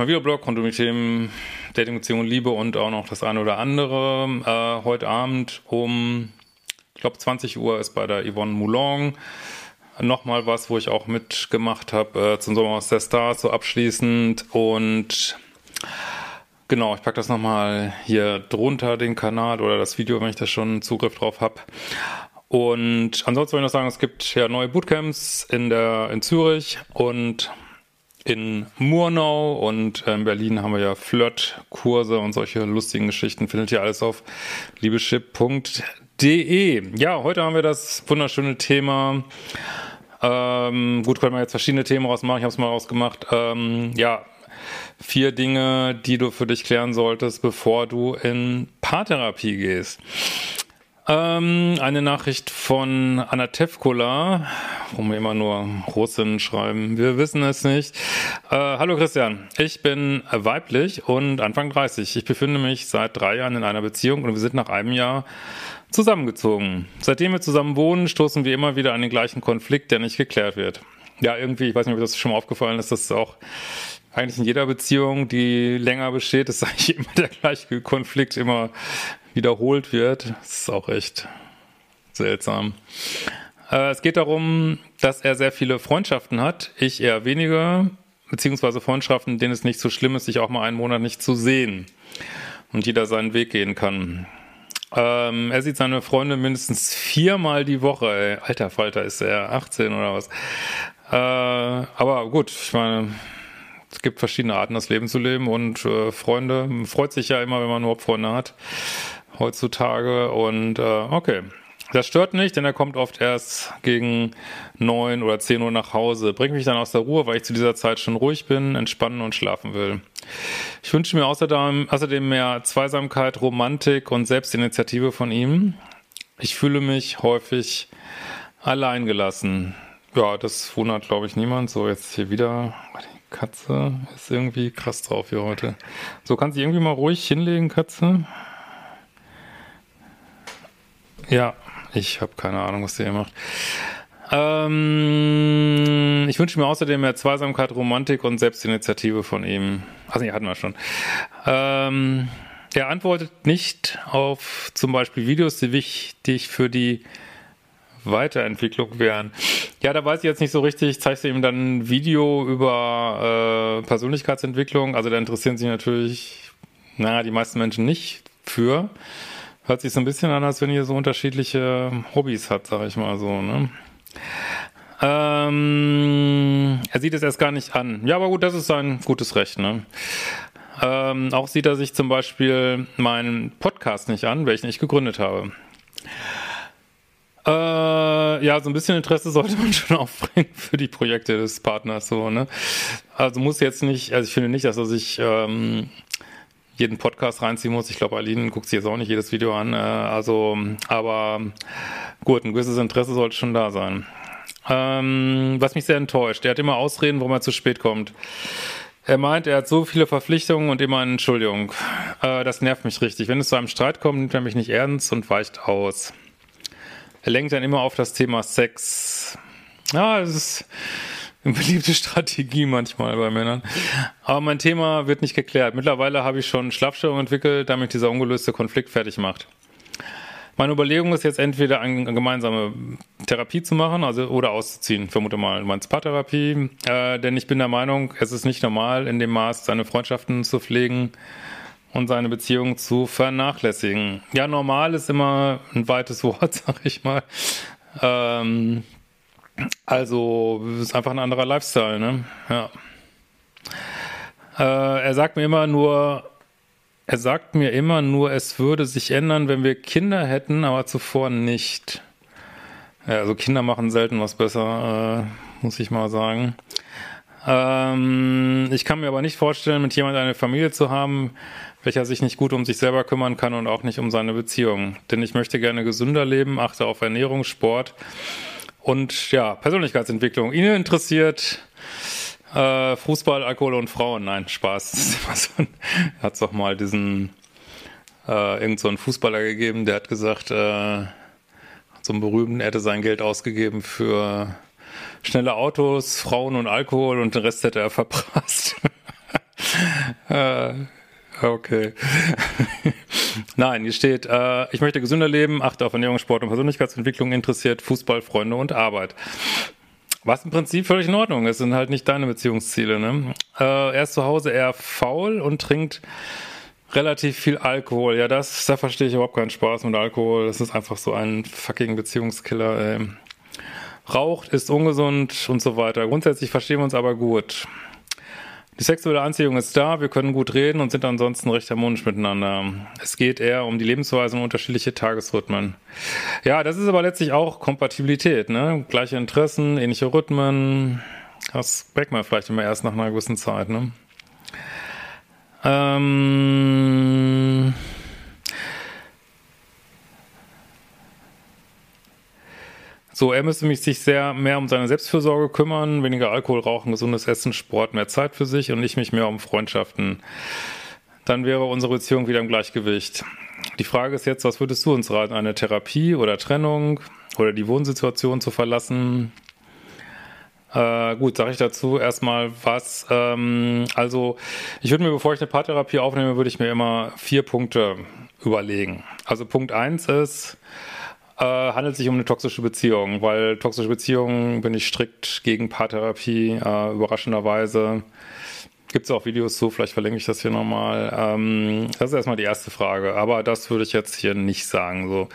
Diesmal wieder Blog rund um die Themen Dating, Beziehung und Liebe und auch noch das eine oder andere. Äh, heute Abend um, ich glaube 20 Uhr ist bei der Yvonne Moulon nochmal was, wo ich auch mitgemacht habe äh, zum Sommer aus der Stars so abschließend und Genau, ich packe das nochmal hier drunter, den Kanal oder das Video, wenn ich da schon Zugriff drauf habe. Und ansonsten wollte ich noch sagen, es gibt ja neue Bootcamps in, der, in Zürich und in Murnau und in Berlin haben wir ja Flirt-Kurse und solche lustigen Geschichten. Findet ihr alles auf liebeschip.de. Ja, heute haben wir das wunderschöne Thema. Ähm, gut, können wir jetzt verschiedene Themen rausmachen. Ich habe es mal rausgemacht. Ähm, ja, vier Dinge, die du für dich klären solltest, bevor du in Paartherapie gehst. Ähm, eine Nachricht von Anna Tevkola, wo wir immer nur Russin schreiben. Wir wissen es nicht. Äh, hallo Christian, ich bin weiblich und Anfang 30. Ich befinde mich seit drei Jahren in einer Beziehung und wir sind nach einem Jahr zusammengezogen. Seitdem wir zusammen wohnen, stoßen wir immer wieder an den gleichen Konflikt, der nicht geklärt wird. Ja, irgendwie, ich weiß nicht, ob das schon mal aufgefallen ist, dass auch eigentlich in jeder Beziehung, die länger besteht, ist eigentlich immer der gleiche Konflikt immer wiederholt wird. Das ist auch echt seltsam. Äh, es geht darum, dass er sehr viele Freundschaften hat, ich eher weniger, beziehungsweise Freundschaften, denen es nicht so schlimm ist, sich auch mal einen Monat nicht zu sehen und jeder seinen Weg gehen kann. Ähm, er sieht seine Freunde mindestens viermal die Woche. Ey. Alter Falter, ist er 18 oder was? Äh, aber gut, ich meine, es gibt verschiedene Arten, das Leben zu leben und äh, Freunde, freut sich ja immer, wenn man überhaupt Freunde hat heutzutage und äh, okay. Das stört nicht, denn er kommt oft erst gegen neun oder zehn Uhr nach Hause. Bringt mich dann aus der Ruhe, weil ich zu dieser Zeit schon ruhig bin, entspannen und schlafen will. Ich wünsche mir außerdem, außerdem mehr Zweisamkeit, Romantik und Selbstinitiative von ihm. Ich fühle mich häufig alleingelassen. Ja, das wundert, glaube ich, niemand. So, jetzt hier wieder Katze ist irgendwie krass drauf hier heute. So, kannst du irgendwie mal ruhig hinlegen, Katze? Ja, ich habe keine Ahnung, was der hier macht. Ähm, ich wünsche mir außerdem mehr Zweisamkeit, Romantik und Selbstinitiative von ihm. Also, nee, hatten wir schon. Ähm, er antwortet nicht auf zum Beispiel Videos, die wichtig für die Weiterentwicklung wären. Ja, da weiß ich jetzt nicht so richtig. Zeigst du ihm dann ein Video über äh, Persönlichkeitsentwicklung? Also da interessieren sich natürlich, naja, die meisten Menschen nicht für. Hört sich so ein bisschen an, als wenn ihr so unterschiedliche Hobbys habt, sag ich mal so, ne? Ähm, er sieht es erst gar nicht an. Ja, aber gut, das ist sein gutes Recht, ne? Ähm, auch sieht er sich zum Beispiel meinen Podcast nicht an, welchen ich gegründet habe. Äh, ja, so ein bisschen Interesse sollte man schon aufbringen für die Projekte des Partners, so, ne? Also muss jetzt nicht, also ich finde nicht, dass er sich ähm, jeden Podcast reinziehen muss. Ich glaube, Aline guckt sich jetzt auch nicht jedes Video an. Äh, also, aber gut, ein gewisses Interesse sollte schon da sein. Ähm, was mich sehr enttäuscht, er hat immer Ausreden, warum er zu spät kommt. Er meint, er hat so viele Verpflichtungen und immer eine Entschuldigung. Äh, das nervt mich richtig. Wenn es zu einem Streit kommt, nimmt er mich nicht ernst und weicht aus. Er lenkt dann immer auf das Thema Sex. Ja, das ist eine beliebte Strategie manchmal bei Männern. Aber mein Thema wird nicht geklärt. Mittlerweile habe ich schon Schlafstörungen entwickelt, damit dieser ungelöste Konflikt fertig macht. Meine Überlegung ist jetzt entweder eine gemeinsame Therapie zu machen, also oder auszuziehen, vermute mal, meinst Paartherapie, äh, denn ich bin der Meinung, es ist nicht normal, in dem Maß seine Freundschaften zu pflegen, und seine Beziehung zu vernachlässigen. Ja, normal ist immer ein weites Wort, sag ich mal. Ähm, also ist einfach ein anderer Lifestyle, ne? Ja. Äh, er sagt mir immer nur, er sagt mir immer nur, es würde sich ändern, wenn wir Kinder hätten, aber zuvor nicht. Ja, also Kinder machen selten was besser, äh, muss ich mal sagen. Ähm, ich kann mir aber nicht vorstellen, mit jemand eine Familie zu haben, welcher sich nicht gut um sich selber kümmern kann und auch nicht um seine Beziehung. Denn ich möchte gerne gesünder leben, achte auf Ernährung, Sport und ja, Persönlichkeitsentwicklung. Ihnen interessiert äh, Fußball, Alkohol und Frauen? Nein, Spaß. So hat es doch mal diesen äh, irgend so einen Fußballer gegeben, der hat gesagt, äh, so einen berühmten, er hätte sein Geld ausgegeben für schnelle Autos, Frauen und Alkohol und den Rest hätte er verprasst. äh, okay. Nein, hier steht, äh, ich möchte gesünder leben, achte auf Ernährung, Sport und Persönlichkeitsentwicklung, interessiert Fußball, Freunde und Arbeit. Was im Prinzip völlig in Ordnung ist, sind halt nicht deine Beziehungsziele. Ne? Äh, er ist zu Hause eher faul und trinkt relativ viel Alkohol. Ja, das, da verstehe ich überhaupt keinen Spaß mit Alkohol. Das ist einfach so ein fucking Beziehungskiller. Ey. Raucht, ist ungesund und so weiter. Grundsätzlich verstehen wir uns aber gut. Die sexuelle Anziehung ist da, wir können gut reden und sind ansonsten recht harmonisch miteinander. Es geht eher um die Lebensweise und unterschiedliche Tagesrhythmen. Ja, das ist aber letztlich auch Kompatibilität, ne? Gleiche Interessen, ähnliche Rhythmen. Das merkt man vielleicht immer erst nach einer gewissen Zeit, ne? Ähm So, er müsste mich sich sehr mehr um seine Selbstfürsorge kümmern, weniger Alkohol rauchen, gesundes Essen, Sport, mehr Zeit für sich und ich mich mehr um Freundschaften. Dann wäre unsere Beziehung wieder im Gleichgewicht. Die Frage ist jetzt, was würdest du uns raten? Eine Therapie oder Trennung oder die Wohnsituation zu verlassen? Äh, gut, sage ich dazu erstmal was. Ähm, also ich würde mir, bevor ich eine Paartherapie aufnehme, würde ich mir immer vier Punkte überlegen. Also Punkt eins ist, äh, handelt sich um eine toxische Beziehung, weil toxische Beziehungen bin ich strikt gegen Paartherapie, äh, überraschenderweise. Gibt es auch Videos zu, vielleicht verlinke ich das hier nochmal. Ähm, das ist erstmal die erste Frage, aber das würde ich jetzt hier nicht sagen. So.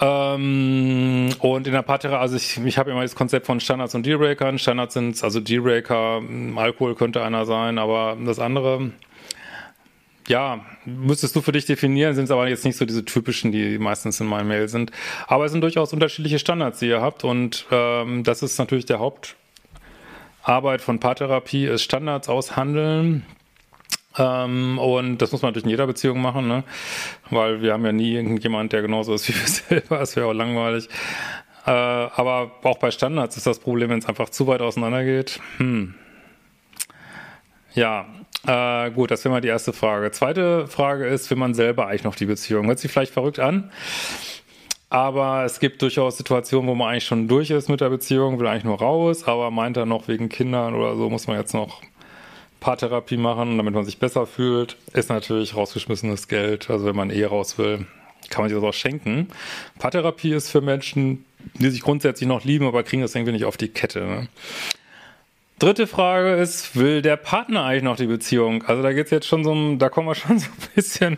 Ähm, und in der Paartherapie, also ich, ich habe immer das Konzept von Standards und Dealbreakern. Standards sind, also Dealbreaker, Alkohol könnte einer sein, aber das andere ja, müsstest du für dich definieren, sind es aber jetzt nicht so diese typischen, die meistens in meinem Mail sind. Aber es sind durchaus unterschiedliche Standards, die ihr habt und ähm, das ist natürlich der Hauptarbeit von Paartherapie, ist Standards aushandeln. Ähm, und das muss man natürlich in jeder Beziehung machen, ne? weil wir haben ja nie irgendjemand, der genauso ist wie wir selber, das wäre auch langweilig. Äh, aber auch bei Standards ist das Problem, wenn es einfach zu weit auseinander geht. Hm. Ja, äh, gut, das wäre mal die erste Frage. Zweite Frage ist, will man selber eigentlich noch die Beziehung? Hört sich vielleicht verrückt an, aber es gibt durchaus Situationen, wo man eigentlich schon durch ist mit der Beziehung, will eigentlich nur raus, aber meint dann noch wegen Kindern oder so, muss man jetzt noch Paartherapie machen, damit man sich besser fühlt. Ist natürlich rausgeschmissenes Geld. Also wenn man eh raus will, kann man sich das auch schenken. Paartherapie ist für Menschen, die sich grundsätzlich noch lieben, aber kriegen das irgendwie nicht auf die Kette. Ne? Dritte Frage ist, will der Partner eigentlich noch die Beziehung? Also da geht's jetzt schon so da kommen wir schon so ein bisschen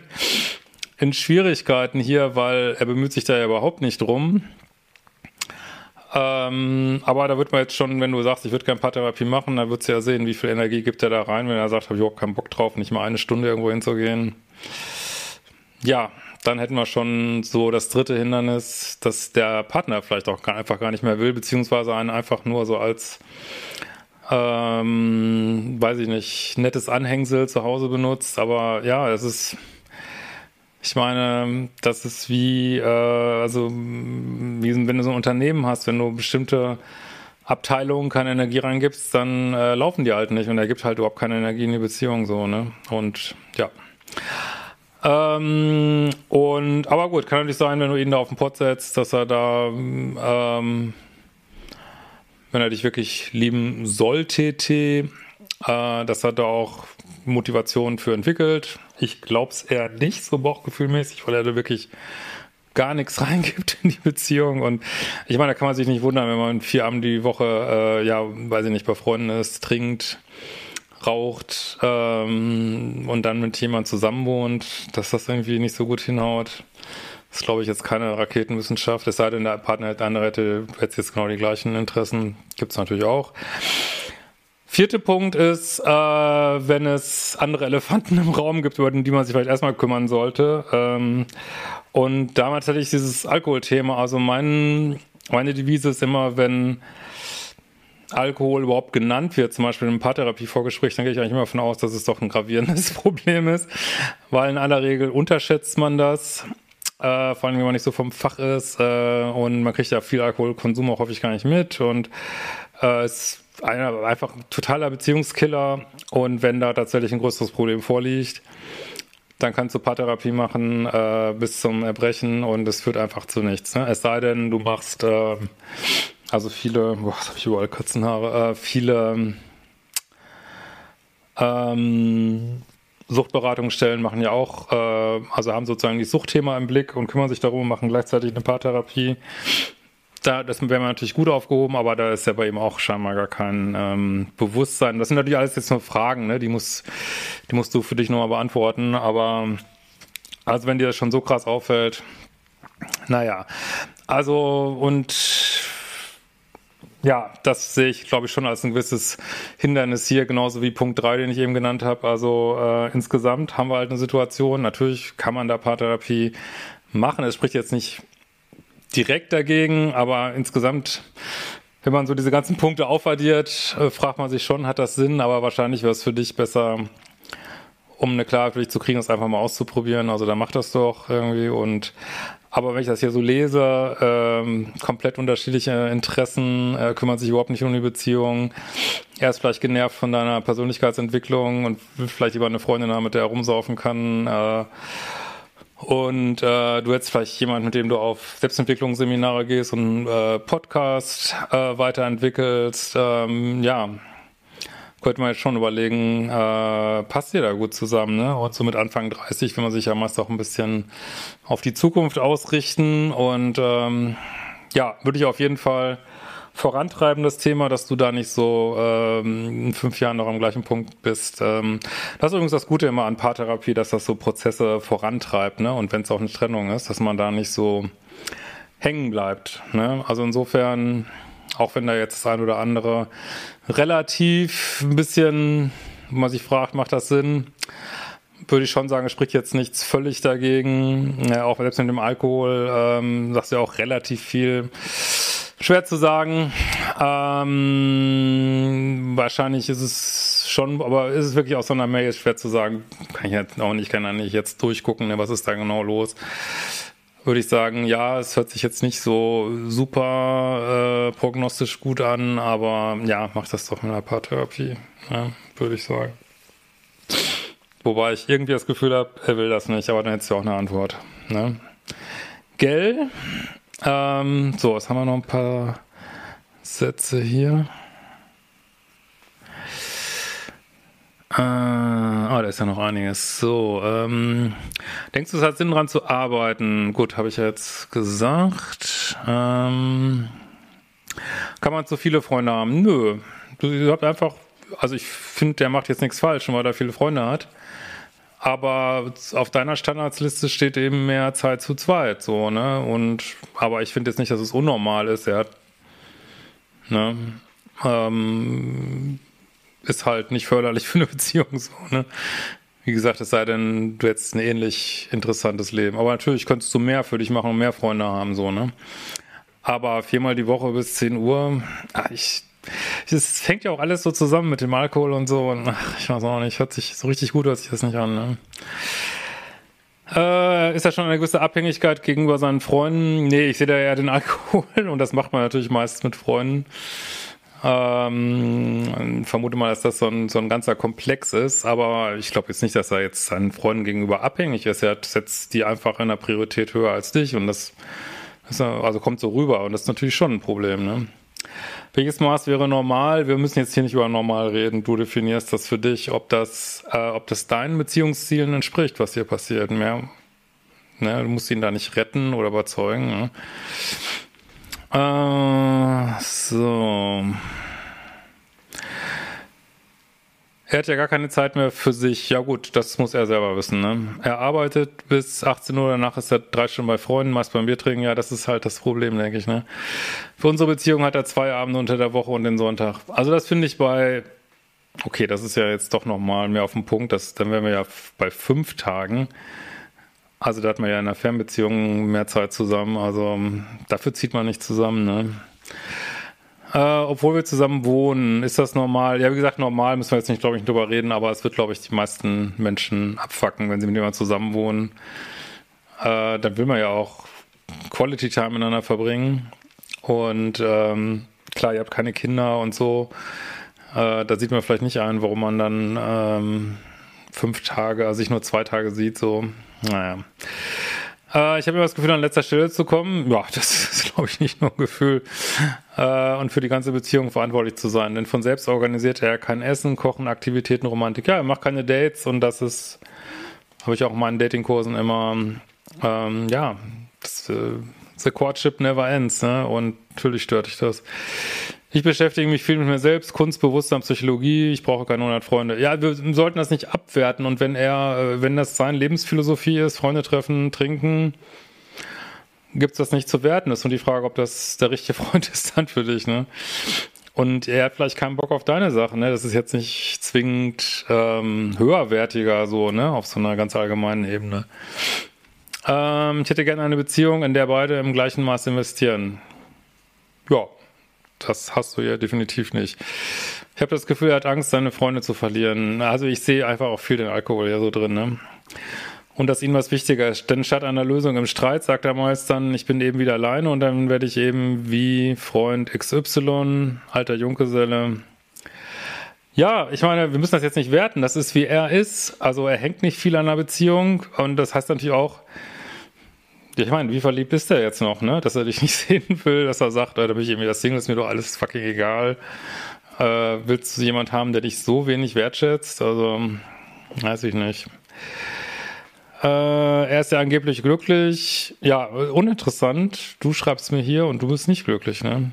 in Schwierigkeiten hier, weil er bemüht sich da ja überhaupt nicht drum. Ähm, aber da wird man jetzt schon, wenn du sagst, ich würde gerne Paartherapie machen, dann würdest du ja sehen, wie viel Energie gibt er da rein, wenn er sagt, habe ich überhaupt keinen Bock drauf, nicht mal eine Stunde irgendwo hinzugehen. Ja, dann hätten wir schon so das dritte Hindernis, dass der Partner vielleicht auch einfach gar nicht mehr will, beziehungsweise einen einfach nur so als ähm, weiß ich nicht, nettes Anhängsel zu Hause benutzt, aber ja, es ist, ich meine, das ist wie, äh, also, wie, wenn du so ein Unternehmen hast, wenn du bestimmte Abteilungen keine Energie reingibst, dann äh, laufen die halt nicht und er gibt halt überhaupt keine Energie in die Beziehung so, ne? Und ja. Ähm, und aber gut, kann natürlich sein, wenn du ihn da auf den Pott setzt, dass er da ähm, wenn er dich wirklich lieben sollte, äh, das hat er auch Motivation für entwickelt. Ich glaube es eher nicht so bauchgefühlmäßig, weil er da wirklich gar nichts reingibt in die Beziehung. Und ich meine, da kann man sich nicht wundern, wenn man vier Abend die Woche, äh, ja, weiß ich nicht, bei Freunden ist, trinkt, raucht ähm, und dann mit jemandem zusammenwohnt, dass das irgendwie nicht so gut hinhaut. Ist, glaube ich, jetzt keine Raketenwissenschaft. Es sei denn, der Partner hat andere hätte jetzt genau die gleichen Interessen. Gibt es natürlich auch. Vierter Punkt ist, äh, wenn es andere Elefanten im Raum gibt, über die man sich vielleicht erstmal kümmern sollte. Ähm, und damals hatte ich dieses Alkoholthema. Also mein, meine Devise ist immer, wenn Alkohol überhaupt genannt wird, zum Beispiel im Paartherapie-Vorgespräch, dann gehe ich eigentlich immer davon aus, dass es doch ein gravierendes Problem ist, weil in aller Regel unterschätzt man das äh, vor allem, wenn man nicht so vom Fach ist äh, und man kriegt ja viel Alkoholkonsum auch häufig gar nicht mit und äh, ist einer, einfach ein totaler Beziehungskiller und wenn da tatsächlich ein größeres Problem vorliegt, dann kannst du Paartherapie machen äh, bis zum Erbrechen und es führt einfach zu nichts. Ne? Es sei denn, du machst äh, also viele, boah, was habe ich überall Katzenhaare, äh, viele ähm, Suchtberatungsstellen machen ja auch, äh, also haben sozusagen die Suchtthema im Blick und kümmern sich darum, machen gleichzeitig eine Paartherapie. Da, das wäre man natürlich gut aufgehoben, aber da ist ja bei ihm auch scheinbar gar kein ähm, Bewusstsein. Das sind natürlich alles jetzt nur Fragen, ne? die, muss, die musst du für dich nochmal beantworten. Aber also wenn dir das schon so krass auffällt, naja. Also und ja, das sehe ich, glaube ich, schon als ein gewisses Hindernis hier, genauso wie Punkt 3, den ich eben genannt habe. Also äh, insgesamt haben wir halt eine Situation, natürlich kann man da Paartherapie machen. Es spricht jetzt nicht direkt dagegen, aber insgesamt, wenn man so diese ganzen Punkte aufaddiert, äh, fragt man sich schon, hat das Sinn, aber wahrscheinlich wäre es für dich besser, um eine Klarheit für dich zu kriegen, das einfach mal auszuprobieren. Also da macht das doch irgendwie und aber wenn ich das hier so lese, ähm, komplett unterschiedliche Interessen, äh, kümmert sich überhaupt nicht um die Beziehung. Er ist vielleicht genervt von deiner Persönlichkeitsentwicklung und will vielleicht lieber eine Freundin haben, mit der er rumsaufen kann. Äh, und äh, du hättest vielleicht jemanden, mit dem du auf Selbstentwicklungsseminare gehst und äh, Podcast äh, weiterentwickelst. Ähm, ja, könnte man jetzt schon überlegen, äh, passt ihr da gut zusammen, ne? Und so mit Anfang 30 will man sich ja meist auch ein bisschen auf die Zukunft ausrichten und ähm, ja, würde ich auf jeden Fall vorantreiben, das Thema, dass du da nicht so ähm, in fünf Jahren noch am gleichen Punkt bist. Ähm, das ist übrigens das Gute immer an Paartherapie, dass das so Prozesse vorantreibt, ne? Und wenn es auch eine Trennung ist, dass man da nicht so hängen bleibt. Ne? Also insofern auch wenn da jetzt das ein oder andere relativ ein bisschen, wo man sich fragt, macht das Sinn? Würde ich schon sagen, es spricht jetzt nichts völlig dagegen. Ja, auch selbst mit dem Alkohol ähm, sagst du ja auch relativ viel. Schwer zu sagen. Ähm, wahrscheinlich ist es schon, aber ist es wirklich aus so einer Mail schwer zu sagen. Kann ich jetzt auch nicht, kann ja nicht jetzt durchgucken, ne, was ist da genau los würde ich sagen, ja, es hört sich jetzt nicht so super äh, prognostisch gut an, aber ja, mach das doch mit einer Paartherapie, ja, würde ich sagen. Wobei ich irgendwie das Gefühl habe, er will das nicht, aber dann hättest du auch eine Antwort. Ne? Gell? Ähm, so, was haben wir noch ein paar Sätze hier? Äh, oh, da ist ja noch einiges. So, ähm, denkst du, es hat Sinn, daran zu arbeiten? Gut, habe ich ja jetzt gesagt. Ähm, kann man zu viele Freunde haben? Nö. Du, du habt einfach, also ich finde, der macht jetzt nichts falsch, weil er viele Freunde hat. Aber auf deiner Standardsliste steht eben mehr Zeit zu zweit, so, ne? Und, aber ich finde jetzt nicht, dass es unnormal ist. Er hat, ne? Ähm, ist halt nicht förderlich für eine Beziehung so, ne? Wie gesagt, es sei denn, du hättest ein ähnlich interessantes Leben. Aber natürlich könntest du mehr für dich machen und mehr Freunde haben, so, ne? Aber viermal die Woche bis 10 Uhr, ach, ich, es fängt ja auch alles so zusammen mit dem Alkohol und so. Und ach, ich weiß auch nicht, hört sich so richtig gut hört sich das nicht an, ne? Äh, ist da schon eine gewisse Abhängigkeit gegenüber seinen Freunden? Nee, ich sehe da eher den Alkohol und das macht man natürlich meist mit Freunden. Ähm, vermute mal, dass das so ein, so ein ganzer Komplex ist, aber ich glaube jetzt nicht, dass er jetzt seinen Freunden gegenüber abhängig ist. Er setzt die einfach in der Priorität höher als dich und das, das also kommt so rüber und das ist natürlich schon ein Problem. Ne? Welches Maß wäre normal? Wir müssen jetzt hier nicht über normal reden. Du definierst das für dich, ob das, äh, ob das deinen Beziehungszielen entspricht, was hier passiert. Mehr, ne? Du musst ihn da nicht retten oder überzeugen. Ne? Äh, so. Er hat ja gar keine Zeit mehr für sich. Ja gut, das muss er selber wissen. Ne? Er arbeitet bis 18 Uhr, danach ist er drei Stunden bei Freunden, meist beim Bier trinken. Ja, das ist halt das Problem, denke ich. Ne? Für unsere Beziehung hat er zwei Abende unter der Woche und den Sonntag. Also das finde ich bei, okay, das ist ja jetzt doch nochmal mehr auf den Punkt. Das, dann wären wir ja bei fünf Tagen. Also da hat man ja in einer Fernbeziehung mehr Zeit zusammen. Also dafür zieht man nicht zusammen, ne? Äh, obwohl wir zusammen wohnen, ist das normal? Ja, wie gesagt, normal müssen wir jetzt nicht, glaube ich, drüber reden, aber es wird, glaube ich, die meisten Menschen abfacken, wenn sie mit jemandem zusammen wohnen. Äh, dann will man ja auch Quality Time miteinander verbringen. Und ähm, klar, ihr habt keine Kinder und so. Äh, da sieht man vielleicht nicht ein, warum man dann ähm, fünf Tage, also sich nur zwei Tage sieht, so, naja. Äh, ich habe immer das Gefühl, an letzter Stelle zu kommen. Ja, das ist, glaube ich, nicht nur ein Gefühl. Äh, und für die ganze Beziehung verantwortlich zu sein. Denn von selbst organisiert er kein Essen, Kochen, Aktivitäten, Romantik. Ja, er macht keine Dates und das ist, habe ich auch in meinen Datingkursen immer, ähm, ja, das, äh, the courtship never ends. Ne? Und natürlich stört dich das. Ich beschäftige mich viel mit mir selbst, Kunst, Bewusstsein, Psychologie. Ich brauche keine 100 Freunde. Ja, wir sollten das nicht abwerten. Und wenn er, äh, wenn das seine Lebensphilosophie ist, Freunde treffen, trinken, gibt's das nicht zu werten. Das ist nur die Frage, ob das der richtige Freund ist dann für dich. Ne? Und er hat vielleicht keinen Bock auf deine Sachen. Ne? Das ist jetzt nicht zwingend ähm, höherwertiger so, ne, auf so einer ganz allgemeinen Ebene. Ähm, ich hätte gerne eine Beziehung, in der beide im gleichen Maß investieren. Ja, das hast du ja definitiv nicht. Ich habe das Gefühl, er hat Angst, seine Freunde zu verlieren. Also ich sehe einfach auch viel den Alkohol ja so drin, ne? Und dass ihm was wichtiger ist. Denn statt einer Lösung im Streit sagt er meist dann, ich bin eben wieder alleine und dann werde ich eben wie Freund XY, alter Junggeselle. Ja, ich meine, wir müssen das jetzt nicht werten. Das ist wie er ist. Also er hängt nicht viel an einer Beziehung und das heißt natürlich auch, ich meine, wie verliebt ist der jetzt noch, ne? Dass er dich nicht sehen will, dass er sagt, da bin ich irgendwie das Single, ist mir doch alles fucking egal. Äh, willst du jemand haben, der dich so wenig wertschätzt? Also, weiß ich nicht. Äh, er ist ja angeblich glücklich. Ja, uninteressant. Du schreibst mir hier und du bist nicht glücklich, ne?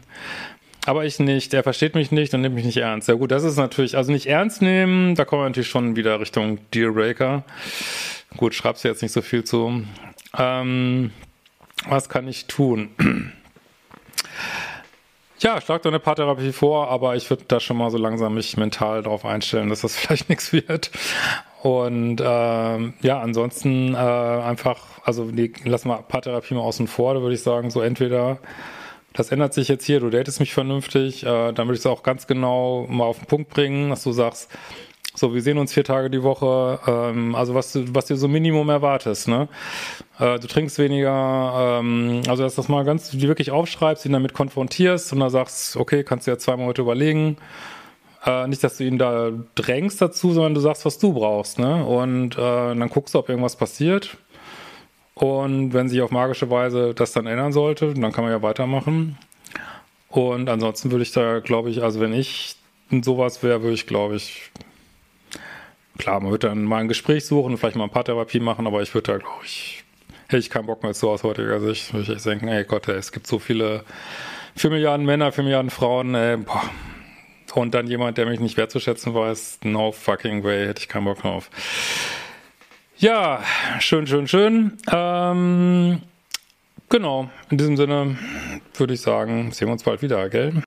Aber ich nicht. Er versteht mich nicht und nimmt mich nicht ernst. Ja gut, das ist natürlich, also nicht ernst nehmen, da kommen wir natürlich schon wieder Richtung Dealbreaker. Gut, schreibst du jetzt nicht so viel zu. Ähm, was kann ich tun? Ja, schlag doch eine Paartherapie vor, aber ich würde da schon mal so langsam mich mental darauf einstellen, dass das vielleicht nichts wird. Und ähm, ja, ansonsten äh, einfach, also die, lass mal Paartherapie mal außen vor, da würde ich sagen, so entweder das ändert sich jetzt hier, du datest mich vernünftig, äh, dann würde ich es auch ganz genau mal auf den Punkt bringen, dass du sagst, so, wir sehen uns vier Tage die Woche. Ähm, also was du, was du so Minimum erwartest, ne? Äh, du trinkst weniger, ähm, also dass du das mal ganz, wirklich aufschreibst, ihn damit konfrontierst und dann sagst, okay, kannst du ja zweimal heute überlegen. Äh, nicht, dass du ihn da drängst dazu, sondern du sagst, was du brauchst, ne? Und äh, dann guckst du, ob irgendwas passiert. Und wenn sich auf magische Weise das dann ändern sollte, dann kann man ja weitermachen. Und ansonsten würde ich da, glaube ich, also wenn ich sowas wäre, würde ich, glaube ich, Klar, man wird dann mal ein Gespräch suchen vielleicht mal ein Paartherapie machen, aber ich würde da, glaube ich, hätte ich keinen Bock mehr zu aus heutiger Sicht. Würde ich echt denken, ey Gott, ey, es gibt so viele, vier Milliarden Männer, vier Milliarden Frauen, ey, boah. Und dann jemand, der mich nicht wertzuschätzen weiß, no fucking way, hätte ich keinen Bock drauf. Ja, schön, schön, schön. Ähm, genau, in diesem Sinne würde ich sagen, sehen wir uns bald wieder, gell?